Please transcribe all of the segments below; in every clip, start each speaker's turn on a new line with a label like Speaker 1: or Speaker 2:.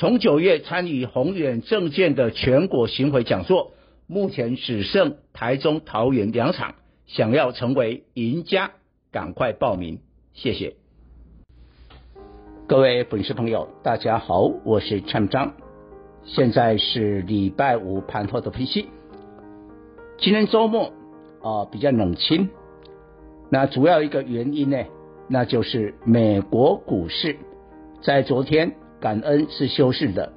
Speaker 1: 从九月参与宏远证券的全国巡回讲座，目前只剩台中、桃园两场，想要成为赢家，赶快报名，谢谢。各位粉丝朋友，大家好，我是蔡章，现在是礼拜五盘后的分析。今天周末啊、比较冷清，那主要一个原因呢，那就是美国股市在昨天。感恩是休市的，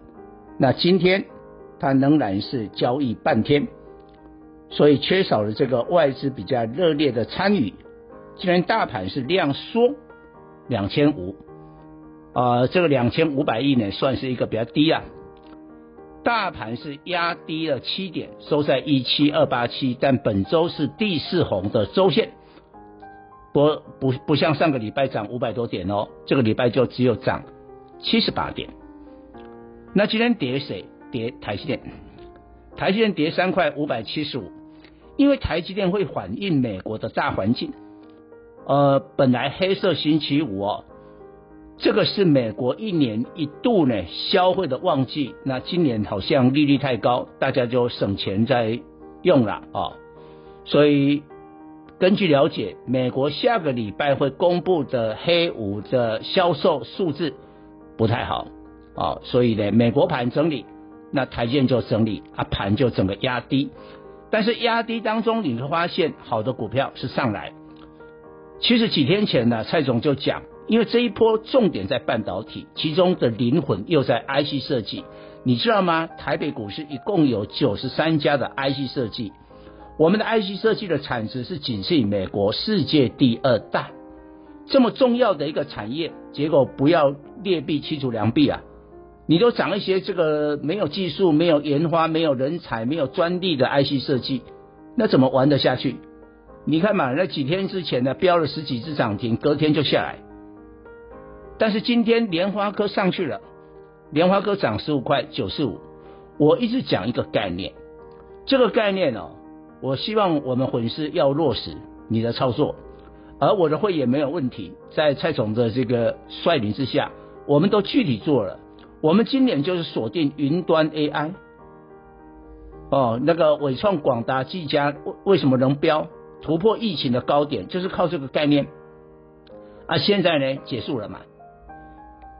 Speaker 1: 那今天它仍然是交易半天，所以缺少了这个外资比较热烈的参与。既然大盘是量缩两千五，啊，这个两千五百亿呢算是一个比较低啊。大盘是压低了七点，收在一七二八七，但本周是第四红的周线，不不不像上个礼拜涨五百多点哦，这个礼拜就只有涨。七十八点，那今天跌谁？跌台积电，台积电跌三块五百七十五，因为台积电会反映美国的大环境。呃，本来黑色星期五哦，这个是美国一年一度呢消费的旺季，那今年好像利率太高，大家就省钱在用了啊、哦，所以根据了解，美国下个礼拜会公布的黑五的销售数字。不太好啊，所以呢，美国盘整理，那台建就整理啊，盘就整个压低。但是压低当中，你会发现好的股票是上来。其实几天前呢，蔡总就讲，因为这一波重点在半导体，其中的灵魂又在 IC 设计，你知道吗？台北股市一共有九十三家的 IC 设计，我们的 IC 设计的产值是仅次于美国，世界第二大。这么重要的一个产业，结果不要劣币驱逐良币啊！你都涨一些这个没有技术、没有研发、没有人才、没有专利的 IC 设计，那怎么玩得下去？你看嘛，那几天之前呢，飙了十几只涨停，隔天就下来。但是今天联发科上去了，联发科涨十五块九十五。我一直讲一个概念，这个概念哦，我希望我们粉丝要落实你的操作。而我的会也没有问题，在蔡总的这个率领之下，我们都具体做了。我们今年就是锁定云端 AI。哦，那个伟创、广达、技嘉为为什么能标突破疫情的高点，就是靠这个概念。啊，现在呢结束了嘛？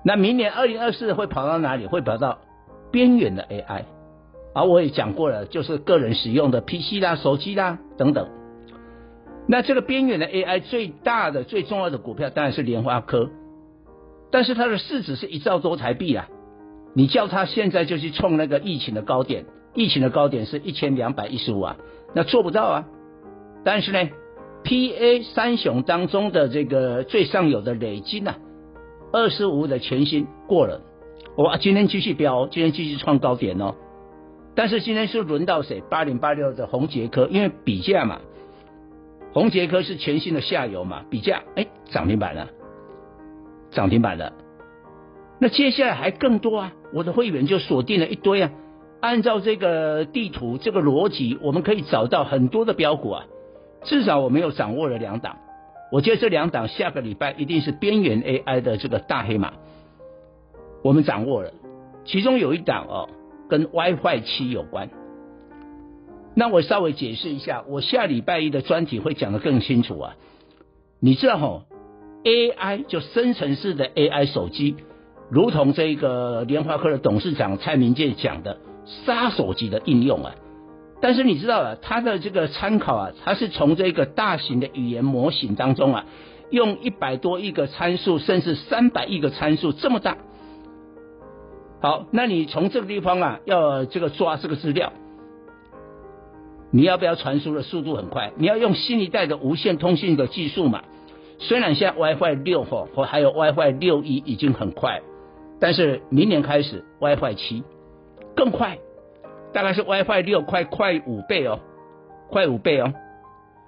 Speaker 1: 那明年二零二四会跑到哪里？会跑到边缘的 AI。而我也讲过了，就是个人使用的 PC 啦、手机啦等等。那这个边缘的 AI 最大的、最重要的股票当然是联发科，但是它的市值是一兆多台币啊！你叫它现在就去冲那个疫情的高点，疫情的高点是一千两百一十五啊，那做不到啊！但是呢，PA 三雄当中的这个最上游的磊晶啊，二十五的全新过了，哇，今天继续飙，今天继续创高点哦。但是今天是轮到谁？八零八六的宏捷科，因为比价嘛。宏捷科是全新的下游嘛，比价哎涨停板了，涨停板了。那接下来还更多啊，我的会员就锁定了一堆啊。按照这个地图这个逻辑，我们可以找到很多的标股啊。至少我们有掌握了两档，我觉得这两档下个礼拜一定是边缘 AI 的这个大黑马。我们掌握了，其中有一档哦，跟 WiFi 七有关。那我稍微解释一下，我下礼拜一的专题会讲得更清楚啊。你知道吼，AI 就生成式的 AI 手机，如同这个联发科的董事长蔡明介讲的杀手级的应用啊。但是你知道啊，它的这个参考啊，它是从这个大型的语言模型当中啊，用一百多亿个参数，甚至三百亿个参数这么大。好，那你从这个地方啊，要这个抓这个资料。你要不要传输的速度很快？你要用新一代的无线通讯的技术嘛？虽然现在 WiFi 六或或还有 WiFi 六一已经很快，但是明年开始 WiFi 七更快，大概是 WiFi 六快快五倍哦，快五倍哦。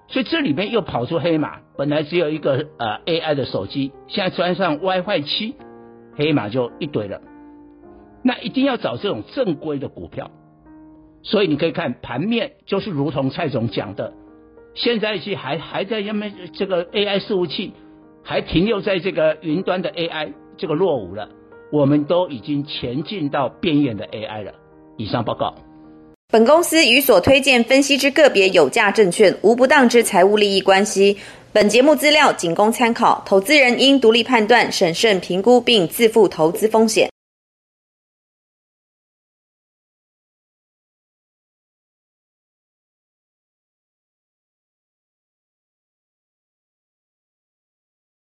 Speaker 1: 所以这里面又跑出黑马，本来只有一个呃 AI 的手机，现在穿上 WiFi 七，黑马就一堆了。那一定要找这种正规的股票。所以你可以看盘面，就是如同蔡总讲的，现在是还还在因为这个 AI 服务器还停留在这个云端的 AI 这个落伍了，我们都已经前进到边缘的 AI 了。以上报告。
Speaker 2: 本公司与所推荐分析之个别有价证券无不当之财务利益关系。本节目资料仅供参考，投资人应独立判断、审慎评估并自负投资风险。